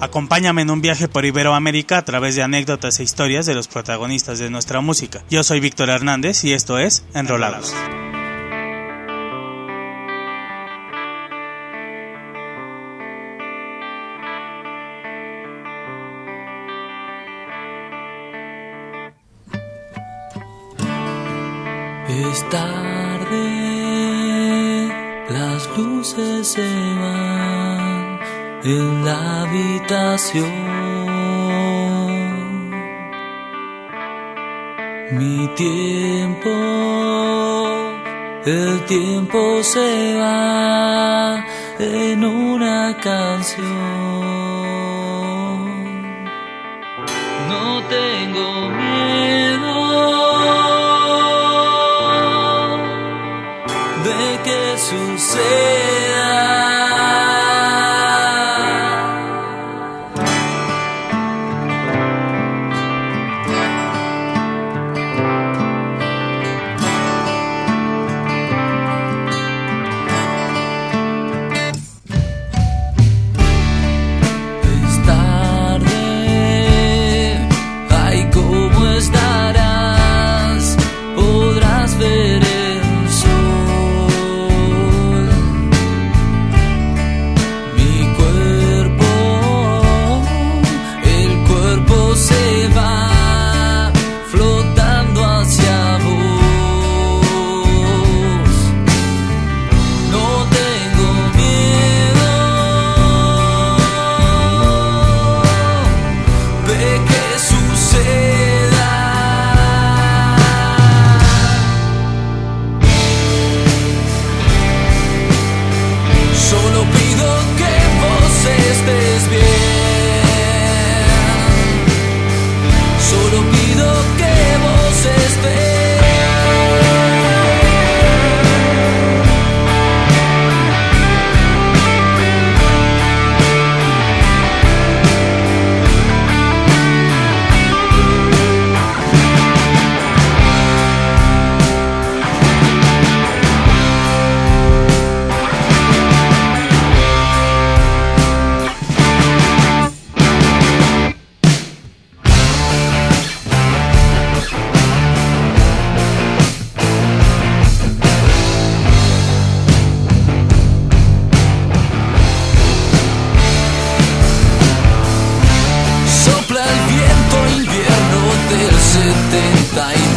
Acompáñame en un viaje por Iberoamérica a través de anécdotas e historias de los protagonistas de nuestra música. Yo soy Víctor Hernández y esto es Enrolados. Es tarde, las luces se van en la habitación. Mi tiempo, el tiempo se va en una canción. No tengo miedo de que suceda. 79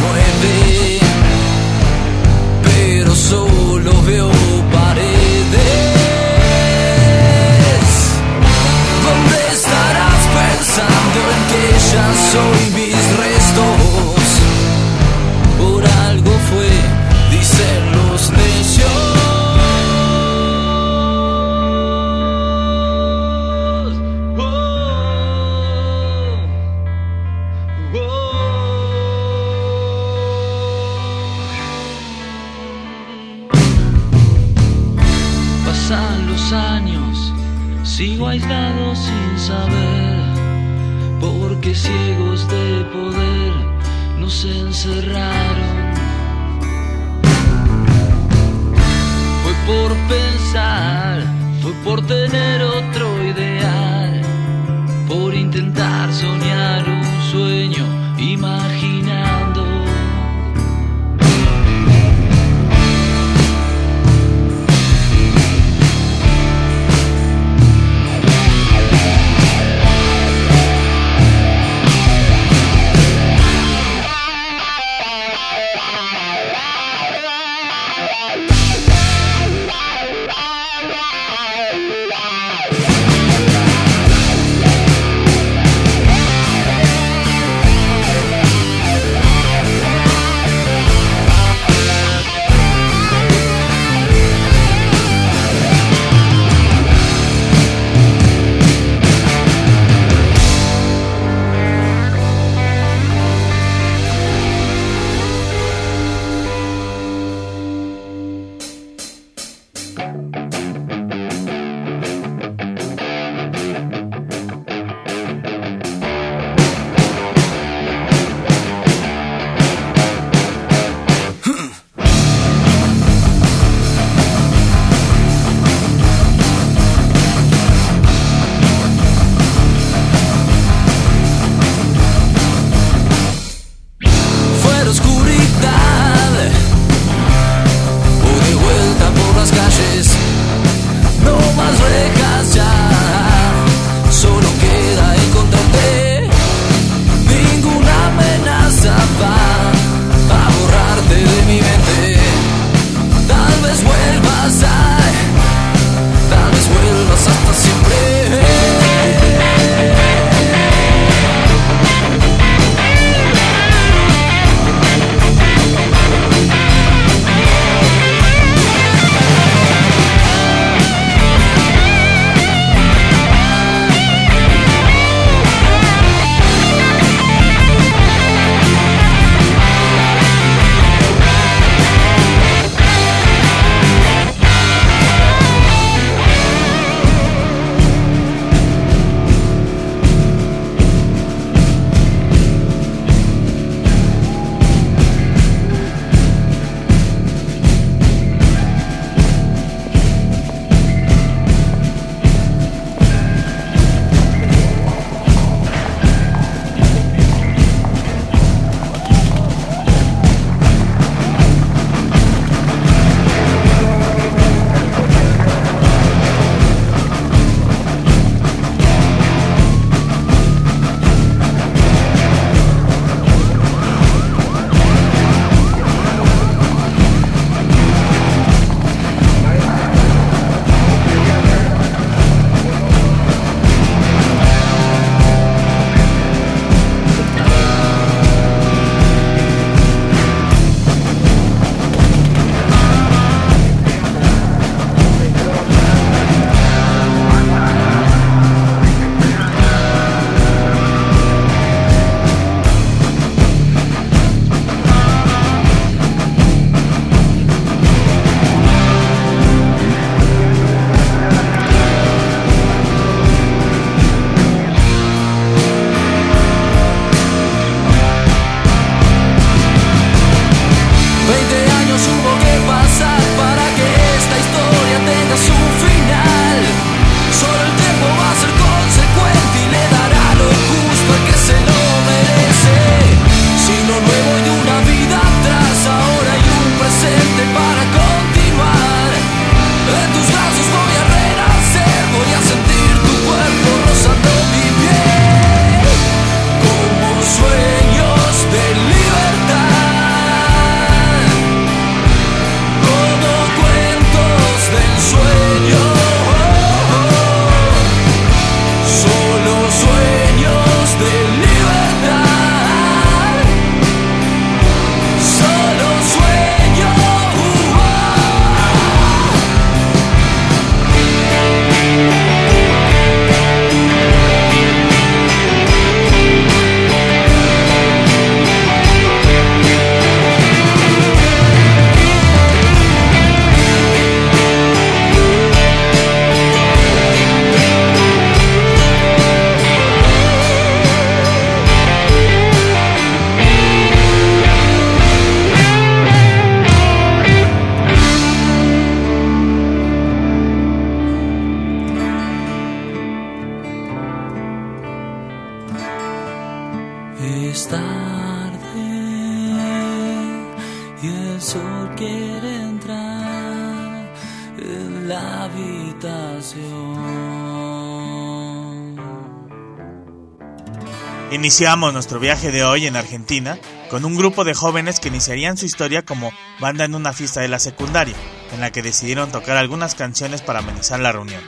Iniciamos nuestro viaje de hoy en Argentina con un grupo de jóvenes que iniciarían su historia como banda en una fiesta de la secundaria, en la que decidieron tocar algunas canciones para amenizar la reunión.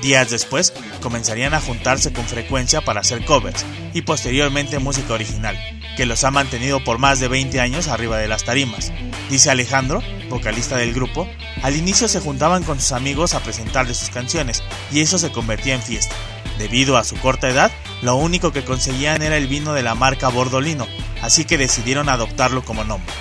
Días después, comenzarían a juntarse con frecuencia para hacer covers y posteriormente música original, que los ha mantenido por más de 20 años arriba de las tarimas. Dice Alejandro, vocalista del grupo, al inicio se juntaban con sus amigos a presentarles sus canciones y eso se convertía en fiesta. Debido a su corta edad, lo único que conseguían era el vino de la marca Bordolino, así que decidieron adoptarlo como nombre.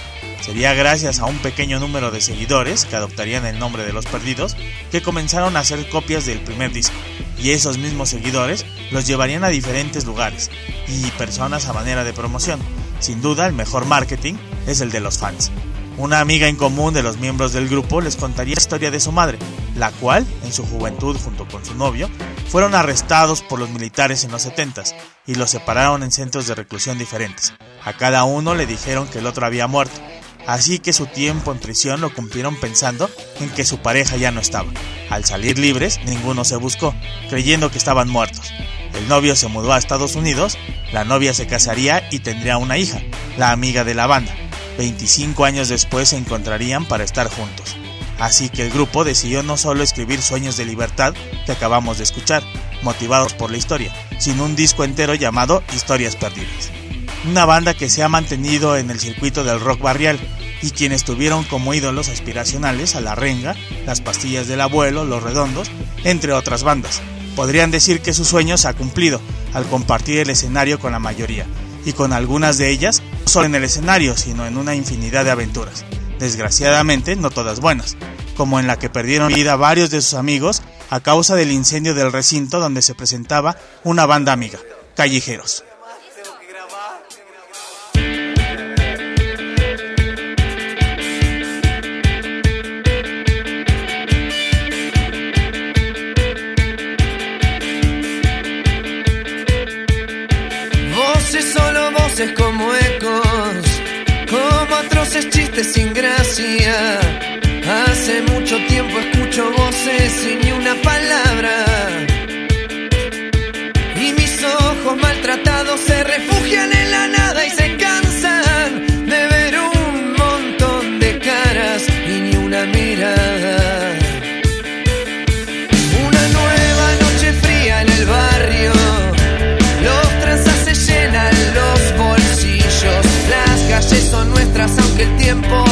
Sería gracias a un pequeño número de seguidores que adoptarían el nombre de los perdidos que comenzaron a hacer copias del primer disco, y esos mismos seguidores los llevarían a diferentes lugares y personas a manera de promoción. Sin duda, el mejor marketing es el de los fans. Una amiga en común de los miembros del grupo les contaría la historia de su madre, la cual, en su juventud junto con su novio, fueron arrestados por los militares en los 70 y los separaron en centros de reclusión diferentes. A cada uno le dijeron que el otro había muerto, así que su tiempo en prisión lo cumplieron pensando en que su pareja ya no estaba. Al salir libres, ninguno se buscó, creyendo que estaban muertos. El novio se mudó a Estados Unidos, la novia se casaría y tendría una hija, la amiga de la banda. 25 años después se encontrarían para estar juntos. Así que el grupo decidió no solo escribir Sueños de Libertad, que acabamos de escuchar, motivados por la historia, sino un disco entero llamado Historias Perdidas. Una banda que se ha mantenido en el circuito del rock barrial y quienes tuvieron como ídolos aspiracionales a La Renga, Las Pastillas del Abuelo, Los Redondos, entre otras bandas. Podrían decir que su sueño se ha cumplido al compartir el escenario con la mayoría, y con algunas de ellas no solo en el escenario, sino en una infinidad de aventuras. Desgraciadamente, no todas buenas, como en la que perdieron vida varios de sus amigos a causa del incendio del recinto donde se presentaba una banda amiga, Callejeros. Voces solo voces como ecos, como atroces chistes sin gracia. Hace mucho tiempo escucho voces sin ni una palabra. Y mis ojos maltratados se refugian en la tiempo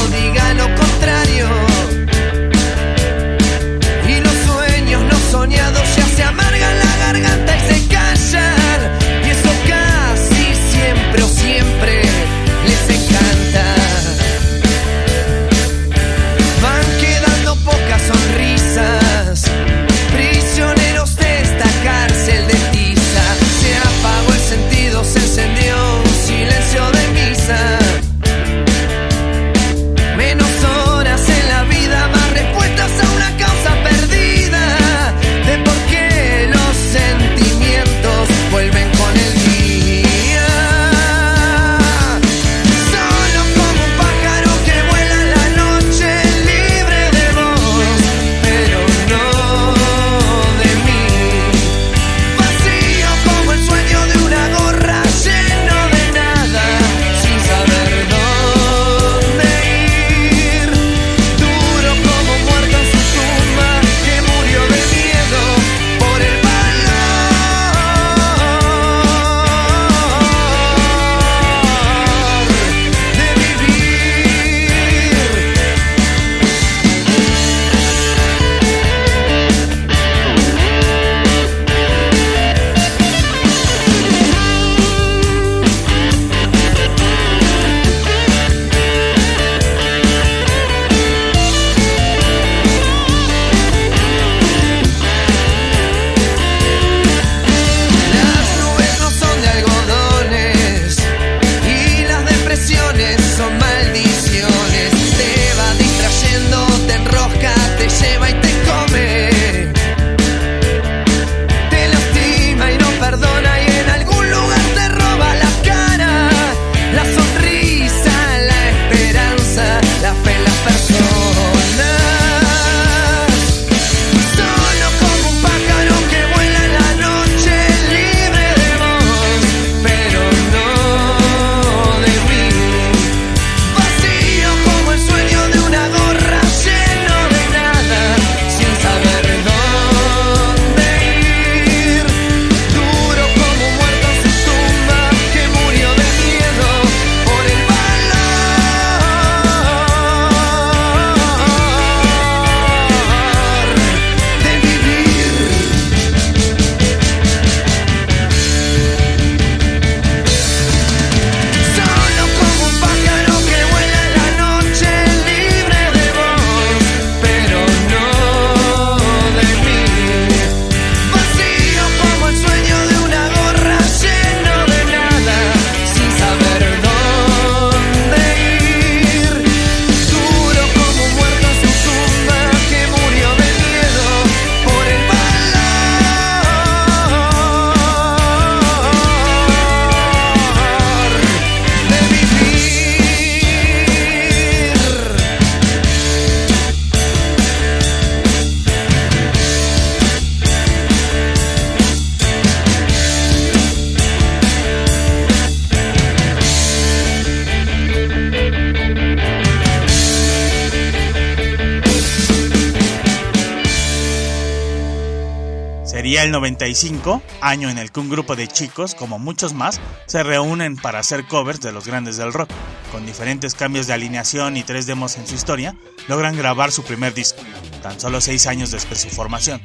95, año en el que un grupo de chicos, como muchos más, se reúnen para hacer covers de los grandes del rock. Con diferentes cambios de alineación y tres demos en su historia, logran grabar su primer disco, tan solo seis años después de su formación.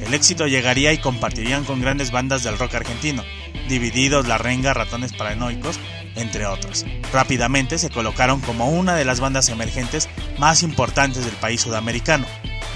El éxito llegaría y compartirían con grandes bandas del rock argentino, Divididos, La Renga, Ratones Paranoicos, entre otros. Rápidamente se colocaron como una de las bandas emergentes más importantes del país sudamericano,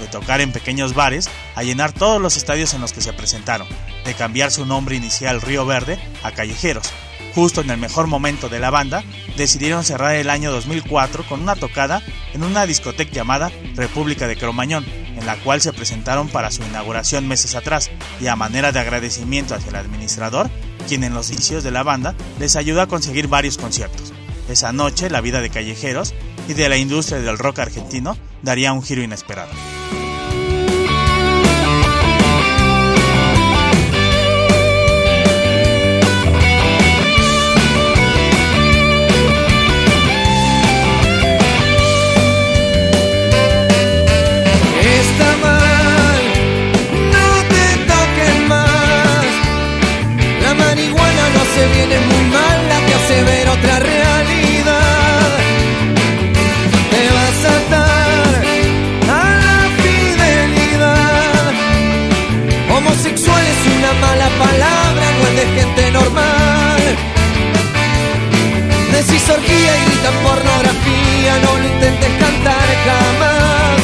de tocar en pequeños bares a llenar todos los estadios en los que se presentaron, de cambiar su nombre inicial Río Verde a Callejeros. Justo en el mejor momento de la banda, decidieron cerrar el año 2004 con una tocada en una discoteca llamada República de Cromañón, en la cual se presentaron para su inauguración meses atrás, y a manera de agradecimiento hacia el administrador, quien en los inicios de la banda les ayudó a conseguir varios conciertos. Esa noche, la vida de callejeros y de la industria del rock argentino daría un giro inesperado. Si orgía y gritan pornografía, no lo intentes cantar jamás.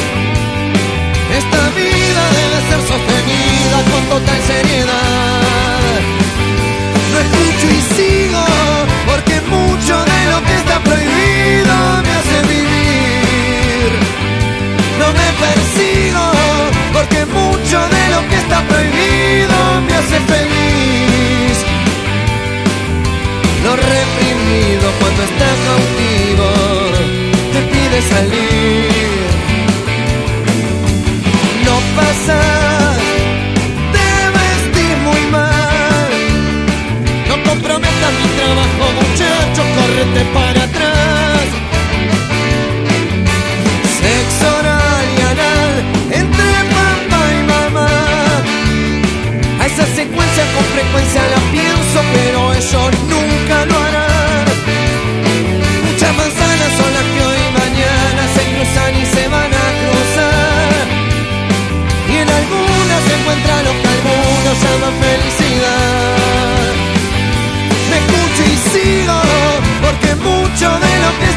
Esta vida debe ser sostenida con total seriedad. No escucho y sigo, porque mucho de lo que está prohibido me hace vivir. No me persigo, porque mucho de lo que está prohibido me hace feliz. echarte para atrás. Sexo oral y anal entre papá y mamá. A esa secuencia con frecuencia la pienso, pero eso nunca.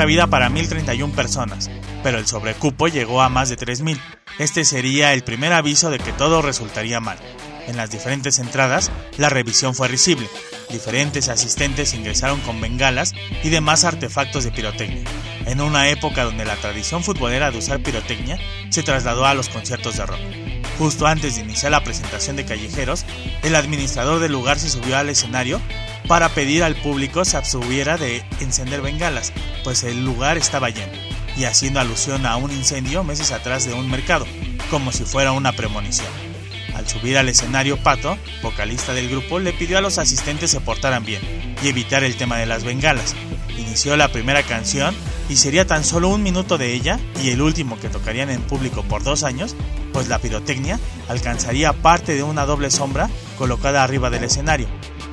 cabida para 1.031 personas, pero el sobrecupo llegó a más de 3.000. Este sería el primer aviso de que todo resultaría mal. En las diferentes entradas, la revisión fue risible. Diferentes asistentes ingresaron con bengalas y demás artefactos de pirotecnia, en una época donde la tradición futbolera de usar pirotecnia se trasladó a los conciertos de rock. Justo antes de iniciar la presentación de Callejeros, el administrador del lugar se subió al escenario para pedir al público se abstuviera de encender bengalas, pues el lugar estaba lleno, y haciendo alusión a un incendio meses atrás de un mercado, como si fuera una premonición. Al subir al escenario, Pato, vocalista del grupo, le pidió a los asistentes se portaran bien y evitar el tema de las bengalas. Inició la primera canción y sería tan solo un minuto de ella y el último que tocarían en público por dos años, pues la pirotecnia alcanzaría parte de una doble sombra colocada arriba del escenario.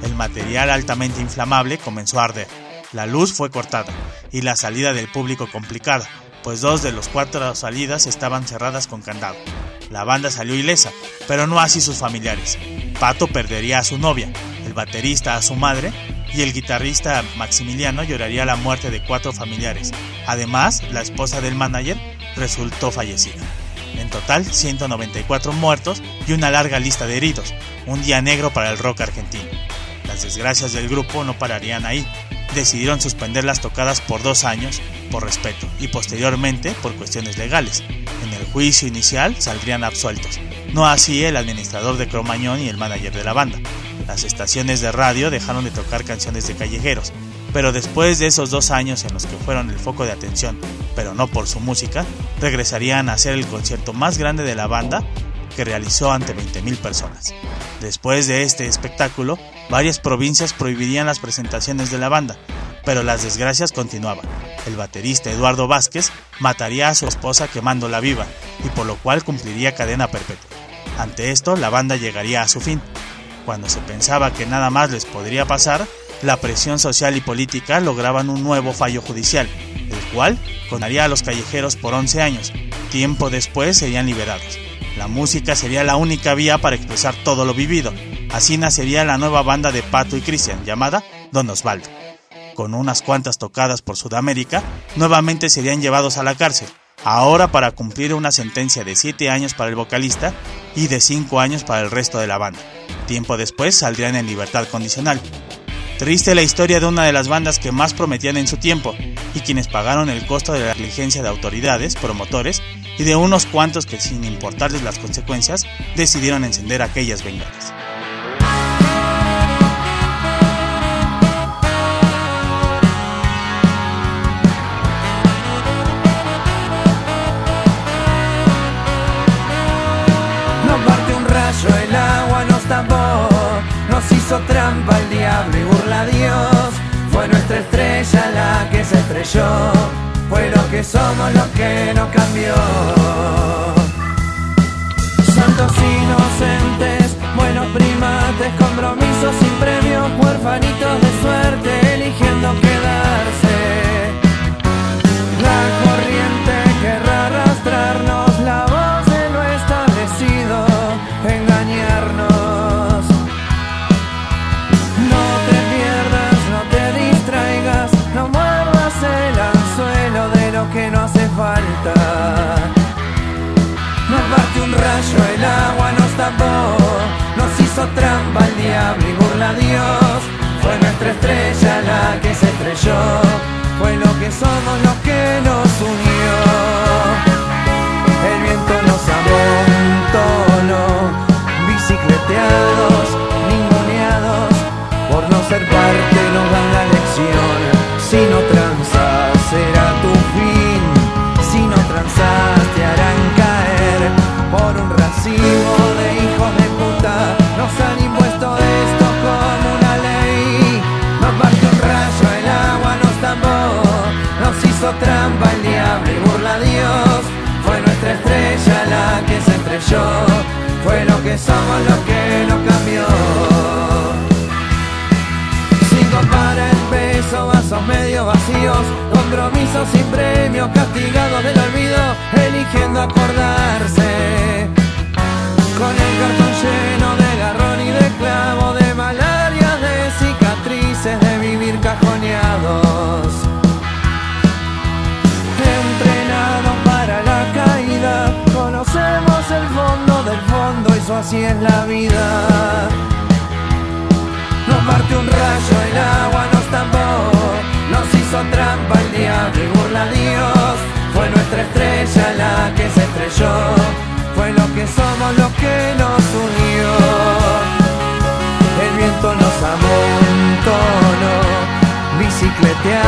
El material altamente inflamable comenzó a arder. La luz fue cortada y la salida del público complicada, pues dos de los cuatro salidas estaban cerradas con candado. La banda salió ilesa, pero no así sus familiares. Pato perdería a su novia, el baterista a su madre y el guitarrista Maximiliano lloraría la muerte de cuatro familiares. Además, la esposa del manager resultó fallecida. En total, 194 muertos y una larga lista de heridos. Un día negro para el rock argentino. Las desgracias del grupo no pararían ahí. Decidieron suspender las tocadas por dos años por respeto y posteriormente por cuestiones legales. En el juicio inicial saldrían absueltos. No así el administrador de Cromañón y el manager de la banda. Las estaciones de radio dejaron de tocar canciones de callejeros, pero después de esos dos años en los que fueron el foco de atención, pero no por su música, regresarían a hacer el concierto más grande de la banda realizó ante 20.000 personas. Después de este espectáculo, varias provincias prohibirían las presentaciones de la banda, pero las desgracias continuaban. El baterista Eduardo Vázquez mataría a su esposa quemándola viva, y por lo cual cumpliría cadena perpetua. Ante esto, la banda llegaría a su fin, cuando se pensaba que nada más les podría pasar, la presión social y política lograban un nuevo fallo judicial, el cual condenaría a los callejeros por 11 años. Tiempo después serían liberados. La música sería la única vía para expresar todo lo vivido. Así nacería la nueva banda de Pato y Cristian, llamada Don Osvaldo. Con unas cuantas tocadas por Sudamérica, nuevamente serían llevados a la cárcel, ahora para cumplir una sentencia de 7 años para el vocalista y de 5 años para el resto de la banda. Tiempo después saldrían en libertad condicional. Triste la historia de una de las bandas que más prometían en su tiempo y quienes pagaron el costo de la diligencia de autoridades, promotores y de unos cuantos que sin importarles las consecuencias decidieron encender aquellas bengalas. hizo trampa el diablo y burla a Dios. Fue nuestra estrella la que se estrelló. Fue lo que somos lo que nos cambió. Santos inocentes, buenos primates, compromisos sin premios, huérfanitos de suerte, eligiendo quedarse. Nos hizo trampa el diablo somos lo que nos cambió para el peso, vasos medio vacíos, compromisos sin premio, castigados del olvido, eligiendo acordarse. Así es la vida nos parte un rayo, el agua nos tapó, nos hizo trampa el diablo y burla a Dios. Fue nuestra estrella la que se estrelló, fue lo que somos lo que nos unió. El viento nos amontonó, bicicleteados,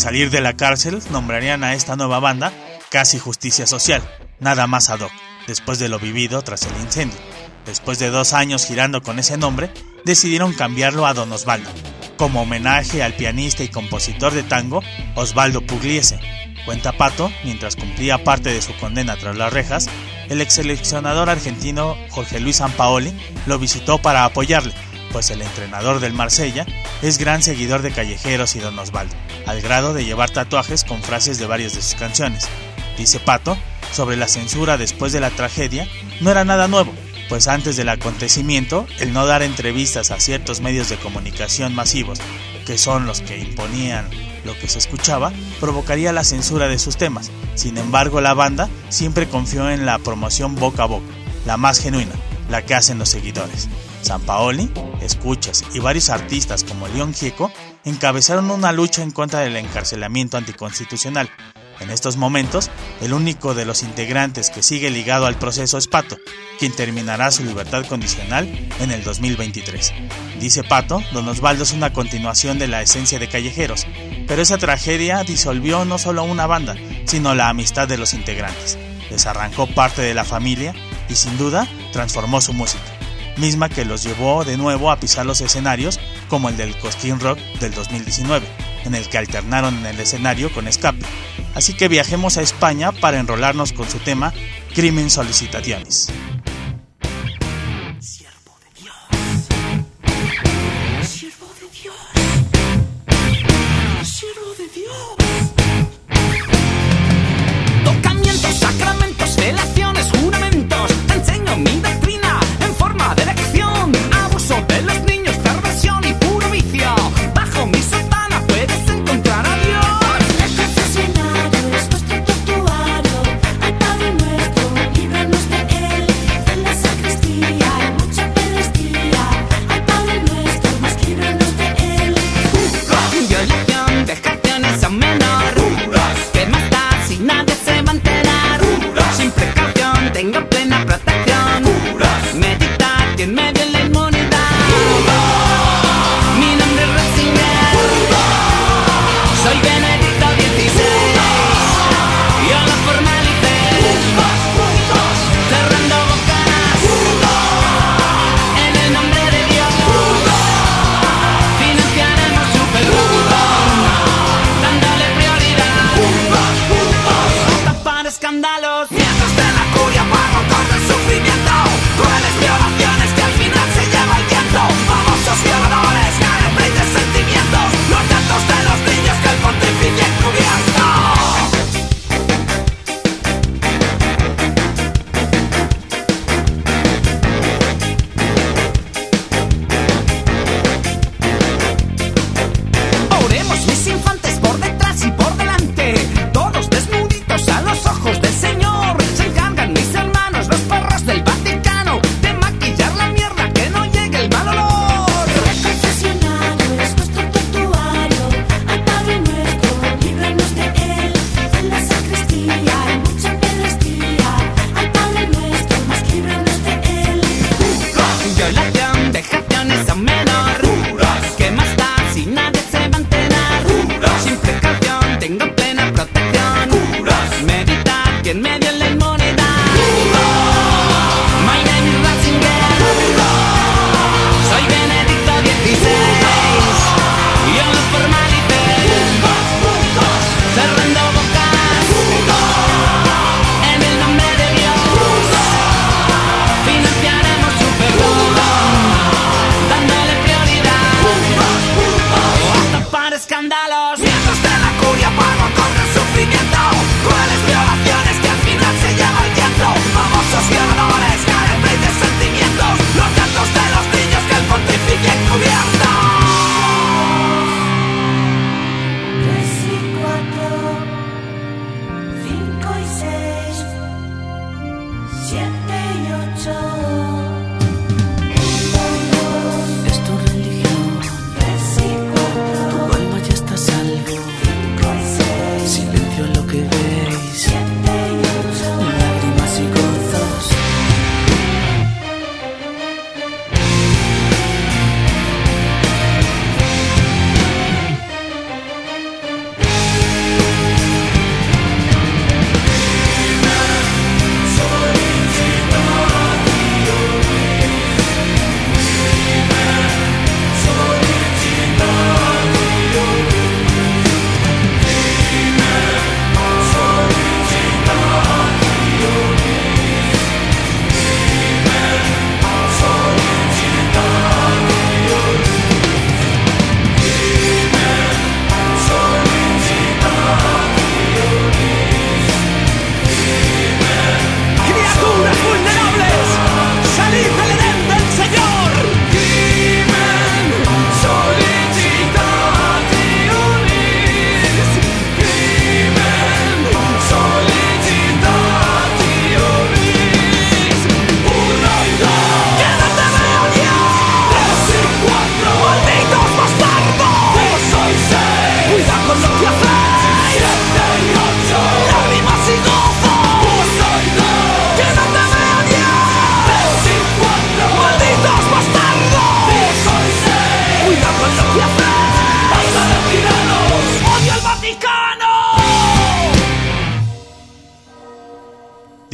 salir de la cárcel, nombrarían a esta nueva banda Casi Justicia Social, nada más ad hoc, después de lo vivido tras el incendio. Después de dos años girando con ese nombre, decidieron cambiarlo a Don Osvaldo, como homenaje al pianista y compositor de tango Osvaldo Pugliese. Cuenta Pato, mientras cumplía parte de su condena tras las rejas, el ex seleccionador argentino Jorge Luis Sampaoli lo visitó para apoyarle, pues el entrenador del Marsella es gran seguidor de Callejeros y Don Osvaldo, al grado de llevar tatuajes con frases de varias de sus canciones. Dice Pato, sobre la censura después de la tragedia, no era nada nuevo, pues antes del acontecimiento, el no dar entrevistas a ciertos medios de comunicación masivos, que son los que imponían lo que se escuchaba, provocaría la censura de sus temas. Sin embargo, la banda siempre confió en la promoción boca a boca, la más genuina, la que hacen los seguidores. San Paoli, Escuchas y varios artistas como León Gieco encabezaron una lucha en contra del encarcelamiento anticonstitucional, en estos momentos, el único de los integrantes que sigue ligado al proceso es Pato, quien terminará su libertad condicional en el 2023. Dice Pato, Don Osvaldo es una continuación de la esencia de Callejeros, pero esa tragedia disolvió no solo una banda, sino la amistad de los integrantes. Les arrancó parte de la familia y sin duda transformó su música, misma que los llevó de nuevo a pisar los escenarios como el del Cosquín Rock del 2019, en el que alternaron en el escenario con Escape, Así que viajemos a España para enrolarnos con su tema Crimen Solicitaciones.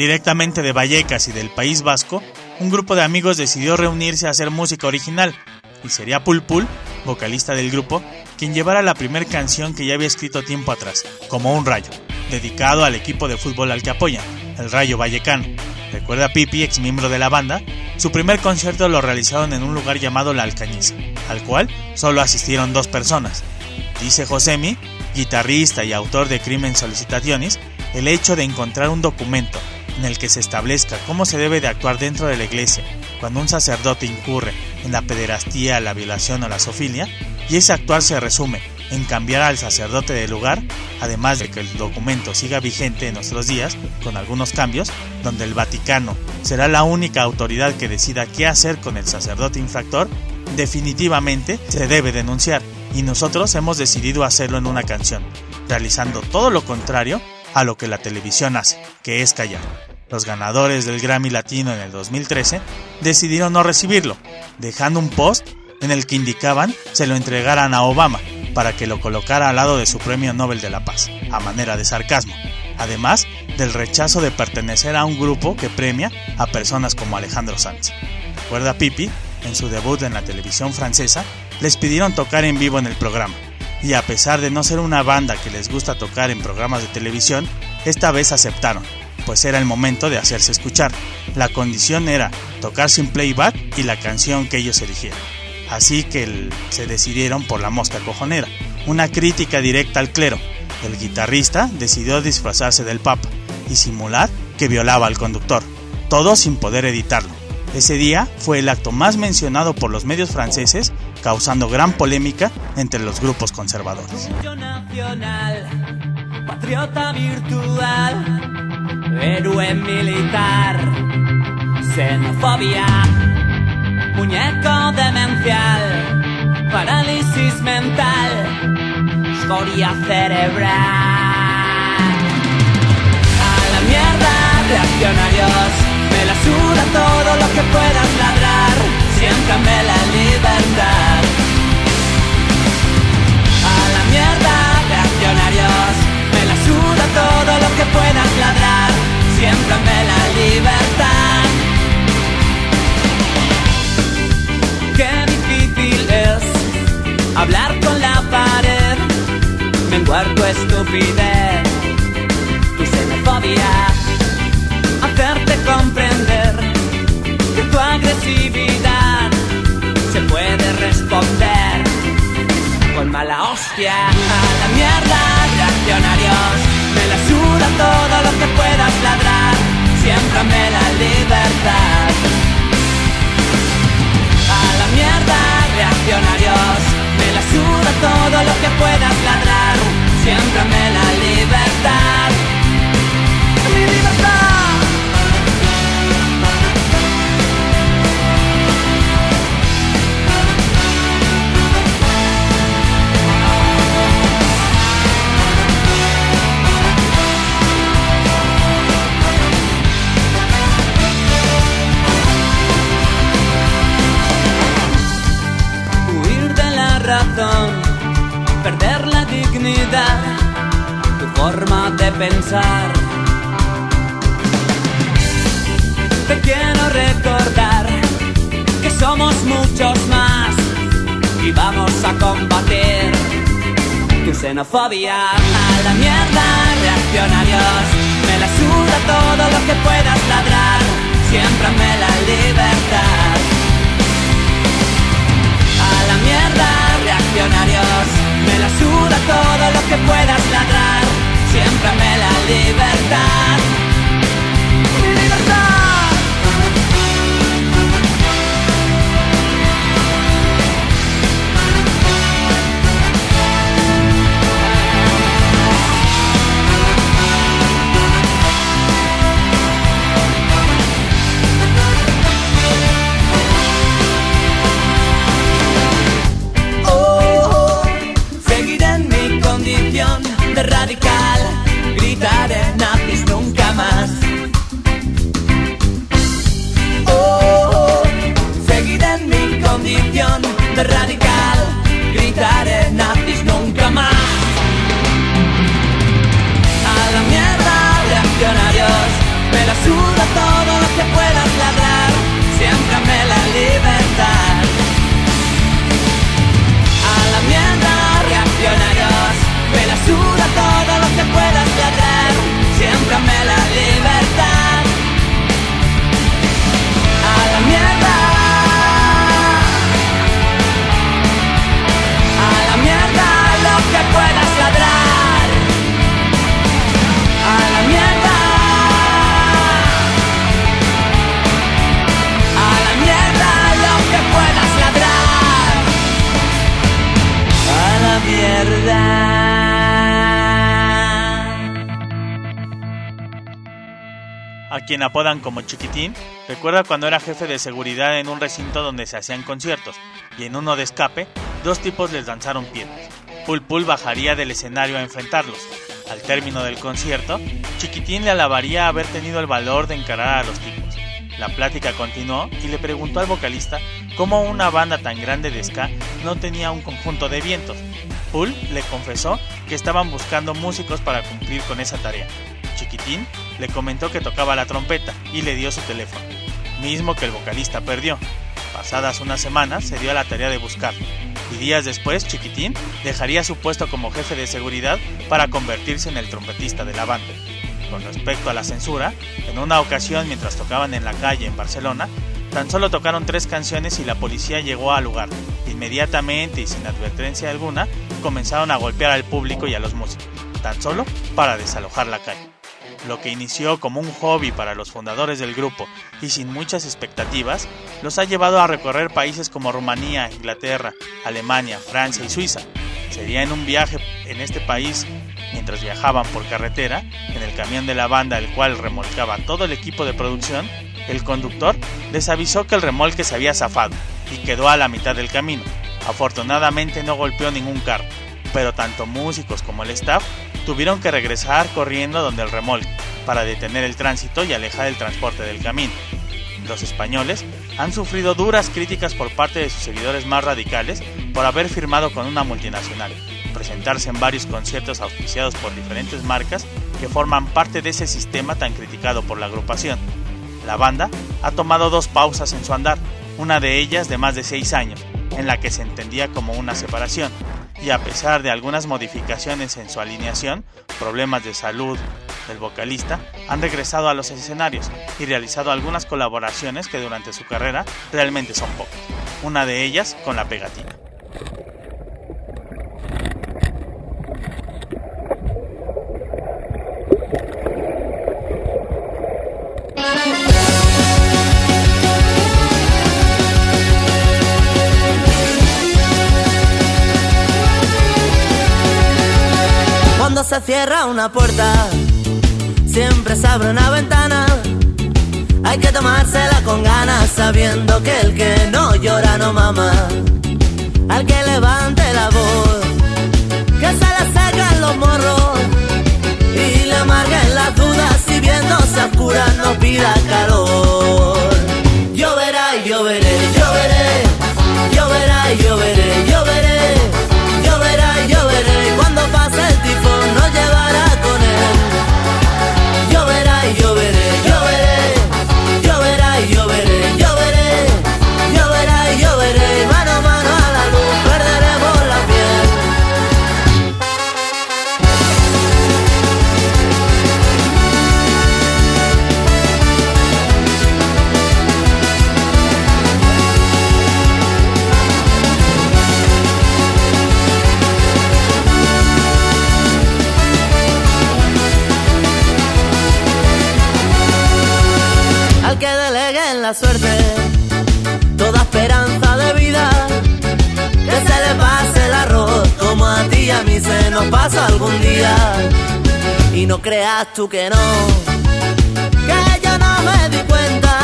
Directamente de Vallecas y del País Vasco, un grupo de amigos decidió reunirse a hacer música original, y sería Pulpul, vocalista del grupo, quien llevara la primera canción que ya había escrito tiempo atrás, como un rayo, dedicado al equipo de fútbol al que apoyan, el Rayo Vallecano. Recuerda Pipi, ex miembro de la banda, su primer concierto lo realizaron en un lugar llamado La Alcañiza, al cual solo asistieron dos personas. Dice Josemi, guitarrista y autor de Crimen Solicitaciones, el hecho de encontrar un documento en el que se establezca cómo se debe de actuar dentro de la iglesia cuando un sacerdote incurre en la pederastía, la violación o la sofilia, y ese actuar se resume en cambiar al sacerdote de lugar, además de que el documento siga vigente en nuestros días, con algunos cambios, donde el Vaticano será la única autoridad que decida qué hacer con el sacerdote infractor, definitivamente se debe denunciar, y nosotros hemos decidido hacerlo en una canción, realizando todo lo contrario a lo que la televisión hace, que es callar. Los ganadores del Grammy Latino en el 2013 decidieron no recibirlo, dejando un post en el que indicaban se lo entregaran a Obama para que lo colocara al lado de su Premio Nobel de la Paz, a manera de sarcasmo, además del rechazo de pertenecer a un grupo que premia a personas como Alejandro Sanz. Recuerda Pipi, en su debut en la televisión francesa, les pidieron tocar en vivo en el programa, y a pesar de no ser una banda que les gusta tocar en programas de televisión, esta vez aceptaron, pues era el momento de hacerse escuchar. La condición era tocar sin playback y la canción que ellos eligieron. Así que se decidieron por la mosca cojonera, una crítica directa al clero. El guitarrista decidió disfrazarse del papa y simular que violaba al conductor, todo sin poder editarlo. Ese día fue el acto más mencionado por los medios franceses, causando gran polémica entre los grupos conservadores. patriota virtual, héroe militar, xenofobia muñeco demencial, parálisis mental, escoria cerebral. A la mierda, reaccionarios, me la suda todo lo que puedas ladrar, siéntame la libertad. A la mierda, reaccionarios, me la suda todo lo que puedas ladrar, siéntame la libertad. hablar con la pared, menguar tu estupidez, tu xenofobia, hacerte comprender que tu agresividad se puede responder con mala hostia. A la mierda, reaccionarios, me la suda todo lo que puedas ladrar, siempre me la libertad. A la mierda, reaccionarios suda todo lo que puedas ladrar, Te quiero recordar que somos muchos más y vamos a combatir tu xenofobia. A la mierda, reaccionarios, me la suda todo lo que puedas ladrar, siempre me la libertad. A la mierda reaccionarios. Me la suda todo lo que puedas ladrar. Siempre me la libertad. Apodan como Chiquitín, recuerda cuando era jefe de seguridad en un recinto donde se hacían conciertos, y en uno de escape, dos tipos les lanzaron piedras. Pul Pul bajaría del escenario a enfrentarlos. Al término del concierto, Chiquitín le alabaría haber tenido el valor de encarar a los tipos. La plática continuó y le preguntó al vocalista cómo una banda tan grande de ska no tenía un conjunto de vientos. Pul le confesó que estaban buscando músicos para cumplir con esa tarea. Chiquitín le comentó que tocaba la trompeta y le dio su teléfono, mismo que el vocalista perdió. Pasadas unas semanas se dio a la tarea de buscarlo, y días después Chiquitín dejaría su puesto como jefe de seguridad para convertirse en el trompetista de la banda. Con respecto a la censura, en una ocasión mientras tocaban en la calle en Barcelona, tan solo tocaron tres canciones y la policía llegó al lugar. Inmediatamente y sin advertencia alguna, comenzaron a golpear al público y a los músicos, tan solo para desalojar la calle lo que inició como un hobby para los fundadores del grupo y sin muchas expectativas, los ha llevado a recorrer países como Rumanía, Inglaterra, Alemania, Francia y Suiza. Sería en un viaje en este país, mientras viajaban por carretera, en el camión de la banda el cual remolcaba todo el equipo de producción, el conductor les avisó que el remolque se había zafado y quedó a la mitad del camino. Afortunadamente no golpeó ningún carro, pero tanto músicos como el staff tuvieron que regresar corriendo donde el remolque para detener el tránsito y alejar el transporte del camino. Los españoles han sufrido duras críticas por parte de sus seguidores más radicales por haber firmado con una multinacional, presentarse en varios conciertos auspiciados por diferentes marcas que forman parte de ese sistema tan criticado por la agrupación. La banda ha tomado dos pausas en su andar, una de ellas de más de seis años, en la que se entendía como una separación, y a pesar de algunas modificaciones en su alineación, problemas de salud del vocalista, han regresado a los escenarios y realizado algunas colaboraciones que durante su carrera realmente son pocas, una de ellas con la pegatina. Cierra una puerta, siempre se abre una ventana. Hay que tomársela con ganas, sabiendo que el que no llora no mama. Al que levante la voz, que se le secan los morros y le amarguen las dudas. Si viéndose oscura no pida calor. Lloverá y lloveré, lloveré, nos pasa algún día. Y no creas tú que no, que yo no me di cuenta,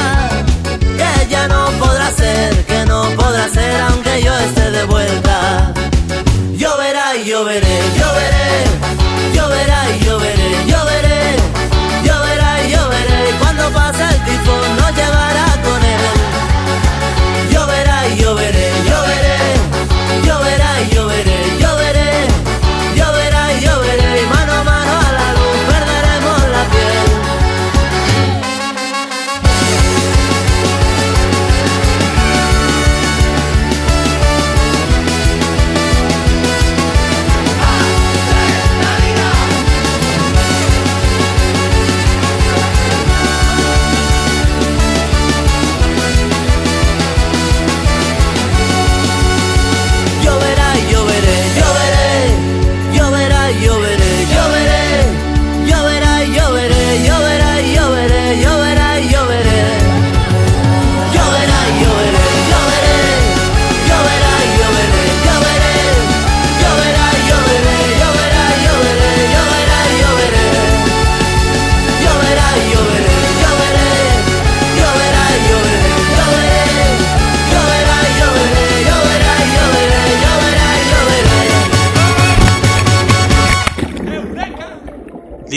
que ya no podrá ser, que no podrá ser aunque yo esté de vuelta. Lloverá y lloveré, lloveré, lloverá y lloveré, lloveré, lloverá y lloveré. Y cuando pase el tifón nos llevará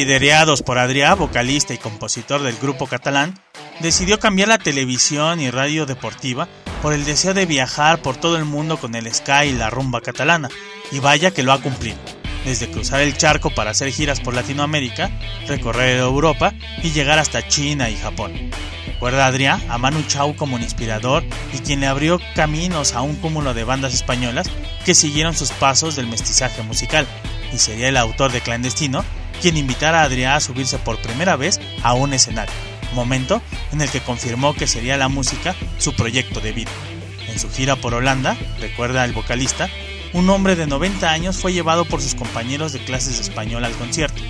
liderados por Adrià, vocalista y compositor del grupo catalán, decidió cambiar la televisión y radio deportiva por el deseo de viajar por todo el mundo con el Sky y la rumba catalana, y vaya que lo ha cumplido, desde cruzar el charco para hacer giras por Latinoamérica, recorrer Europa y llegar hasta China y Japón. Recuerda Adrià a Manu Chao como un inspirador y quien le abrió caminos a un cúmulo de bandas españolas que siguieron sus pasos del mestizaje musical, y sería el autor de Clandestino quien invitara a Adrià a subirse por primera vez a un escenario, momento en el que confirmó que sería la música su proyecto de vida. En su gira por Holanda, recuerda el vocalista, un hombre de 90 años fue llevado por sus compañeros de clases de español al concierto.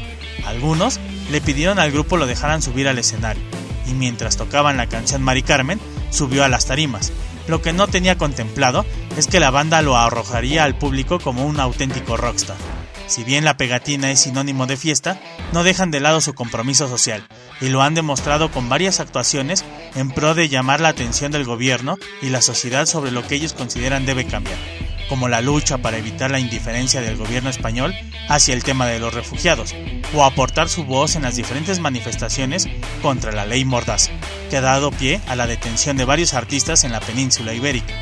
Algunos le pidieron al grupo lo dejaran subir al escenario, y mientras tocaban la canción Mari Carmen, subió a las tarimas. Lo que no tenía contemplado es que la banda lo arrojaría al público como un auténtico rockstar. Si bien la pegatina es sinónimo de fiesta, no dejan de lado su compromiso social, y lo han demostrado con varias actuaciones en pro de llamar la atención del gobierno y la sociedad sobre lo que ellos consideran debe cambiar, como la lucha para evitar la indiferencia del gobierno español hacia el tema de los refugiados, o aportar su voz en las diferentes manifestaciones contra la ley Mordaza, que ha dado pie a la detención de varios artistas en la península ibérica.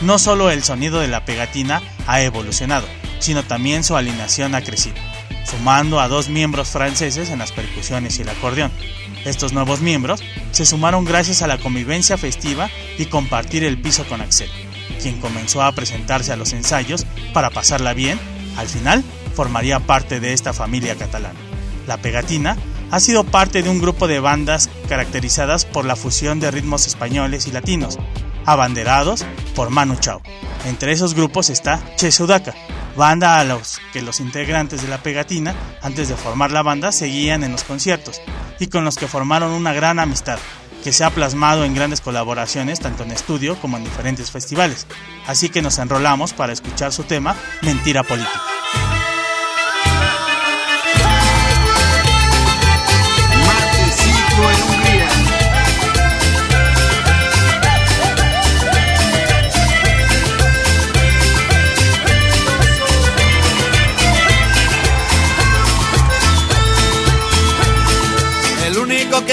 No solo el sonido de la pegatina ha evolucionado, sino también su alineación ha crecido, sumando a dos miembros franceses en las percusiones y el acordeón. Estos nuevos miembros se sumaron gracias a la convivencia festiva y compartir el piso con Axel, quien comenzó a presentarse a los ensayos para pasarla bien, al final formaría parte de esta familia catalana. La pegatina ha sido parte de un grupo de bandas caracterizadas por la fusión de ritmos españoles y latinos, abanderados por Manu Chao. Entre esos grupos está Che Sudaca, banda a los que los integrantes de la pegatina, antes de formar la banda, seguían en los conciertos y con los que formaron una gran amistad, que se ha plasmado en grandes colaboraciones tanto en estudio como en diferentes festivales. Así que nos enrolamos para escuchar su tema Mentira Política.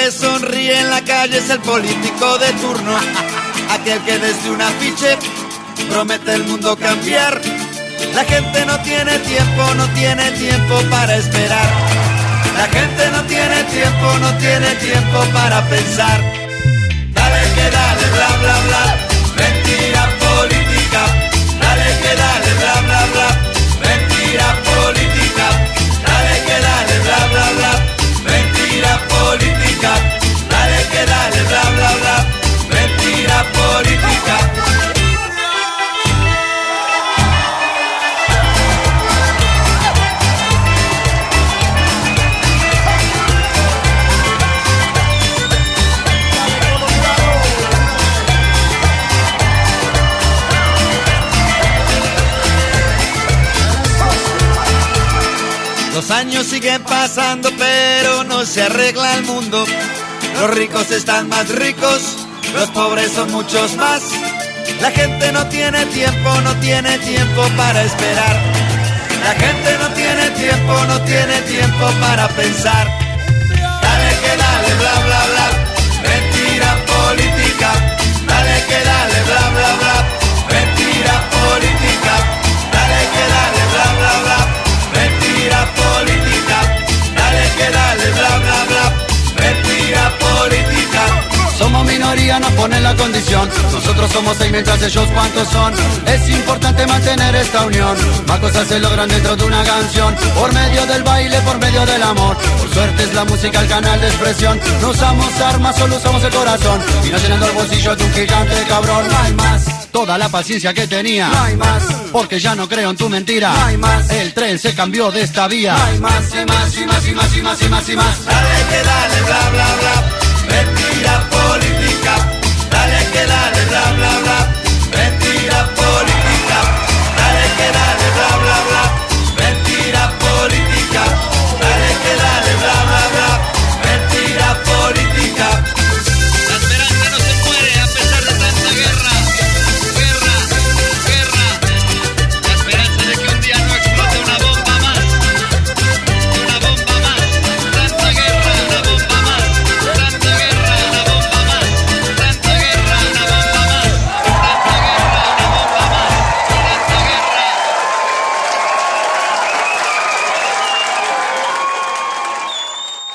Que sonríe en la calle es el político de turno, aquel que desde un afiche promete el mundo cambiar. La gente no tiene tiempo, no tiene tiempo para esperar. La gente no tiene tiempo, no tiene tiempo para pensar. Dale que dale, bla bla bla, años siguen pasando, pero no se arregla el mundo. Los ricos están más ricos, los pobres son muchos más. La gente no tiene tiempo, no tiene tiempo para esperar. La gente no tiene tiempo, no tiene tiempo para pensar. Minoría, nos ponen la condición. Nosotros somos seis mientras ellos cuántos son. Es importante mantener esta unión. Más cosas se logran dentro de una canción. Por medio del baile, por medio del amor. Por suerte es la música el canal de expresión. No usamos armas, solo usamos el corazón. Y no llenando el bolsillo de un gigante cabrón. No hay más. Toda la paciencia que tenía. No hay más. Porque ya no creo en tu mentira. No hay más. El tren se cambió de esta vía. No hay más y más y más y más y más y más y más. Dale que dale, bla bla bla, mentira política. Dale que dale, bla bla bla,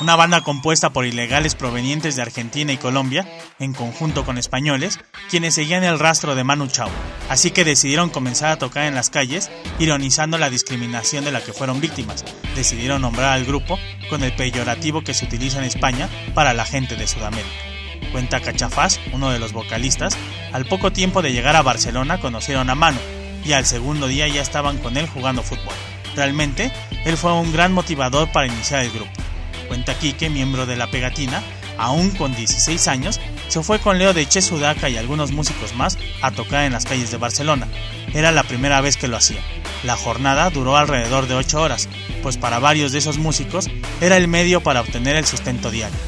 una banda compuesta por ilegales provenientes de Argentina y Colombia, en conjunto con españoles, quienes seguían el rastro de Manu Chao, así que decidieron comenzar a tocar en las calles, ironizando la discriminación de la que fueron víctimas. Decidieron nombrar al grupo con el peyorativo que se utiliza en España para la gente de Sudamérica. Cuenta Cachafaz, uno de los vocalistas, al poco tiempo de llegar a Barcelona conocieron a Manu, y al segundo día ya estaban con él jugando fútbol. Realmente, él fue un gran motivador para iniciar el grupo. Cuenta Quique, miembro de la pegatina, aún con 16 años, se fue con Leo de Che Sudaca y algunos músicos más a tocar en las calles de Barcelona. Era la primera vez que lo hacía. La jornada duró alrededor de 8 horas, pues para varios de esos músicos era el medio para obtener el sustento diario.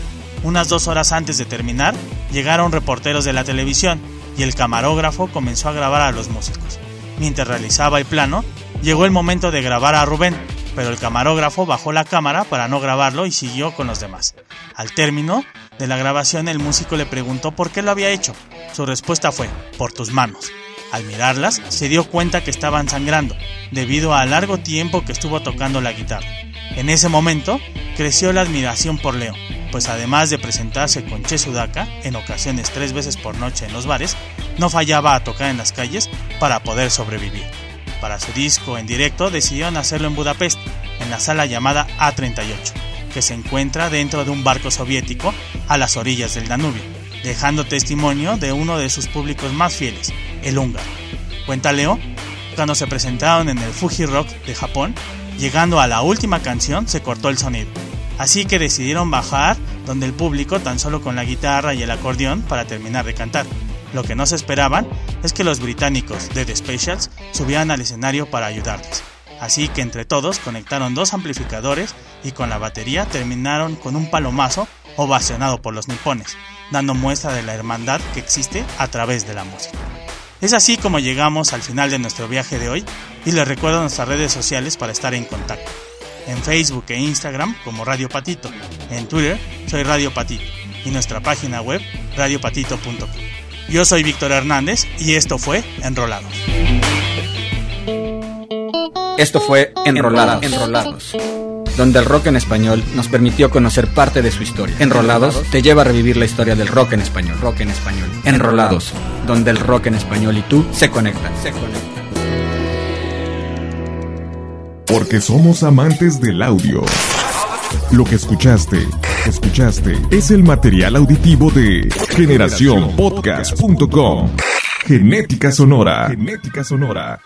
Unas dos horas antes de terminar, llegaron reporteros de la televisión y el camarógrafo comenzó a grabar a los músicos. Mientras realizaba el plano, llegó el momento de grabar a Rubén, pero el camarógrafo bajó la cámara para no grabarlo y siguió con los demás. Al término de la grabación el músico le preguntó por qué lo había hecho. Su respuesta fue, por tus manos. Al mirarlas, se dio cuenta que estaban sangrando, debido al largo tiempo que estuvo tocando la guitarra. En ese momento, creció la admiración por Leo, pues además de presentarse con Che Sudaka, en ocasiones tres veces por noche en los bares, no fallaba a tocar en las calles para poder sobrevivir. Para su disco en directo decidieron hacerlo en Budapest, en la sala llamada A38, que se encuentra dentro de un barco soviético a las orillas del Danubio, dejando testimonio de uno de sus públicos más fieles, el húngaro. Cuenta Leo, cuando se presentaron en el Fuji Rock de Japón, llegando a la última canción se cortó el sonido, así que decidieron bajar donde el público tan solo con la guitarra y el acordeón para terminar de cantar. Lo que no se esperaban es que los británicos de The Specials subieran al escenario para ayudarles. Así que entre todos conectaron dos amplificadores y con la batería terminaron con un palomazo ovacionado por los nipones, dando muestra de la hermandad que existe a través de la música. Es así como llegamos al final de nuestro viaje de hoy y les recuerdo nuestras redes sociales para estar en contacto. En Facebook e Instagram como Radio Patito, en Twitter soy Radio Patito y nuestra página web radiopatito.com. Yo soy Víctor Hernández y esto fue Enrolados. Esto fue Enrolados, Enrolados, donde el rock en español nos permitió conocer parte de su historia. Enrolados te lleva a revivir la historia del rock en español, rock en español. Enrolados, donde el rock en español y tú se conectan, se conectan. Porque somos amantes del audio. Lo que escuchaste, escuchaste, es el material auditivo de generacionpodcast.com. Genética sonora. Genética sonora.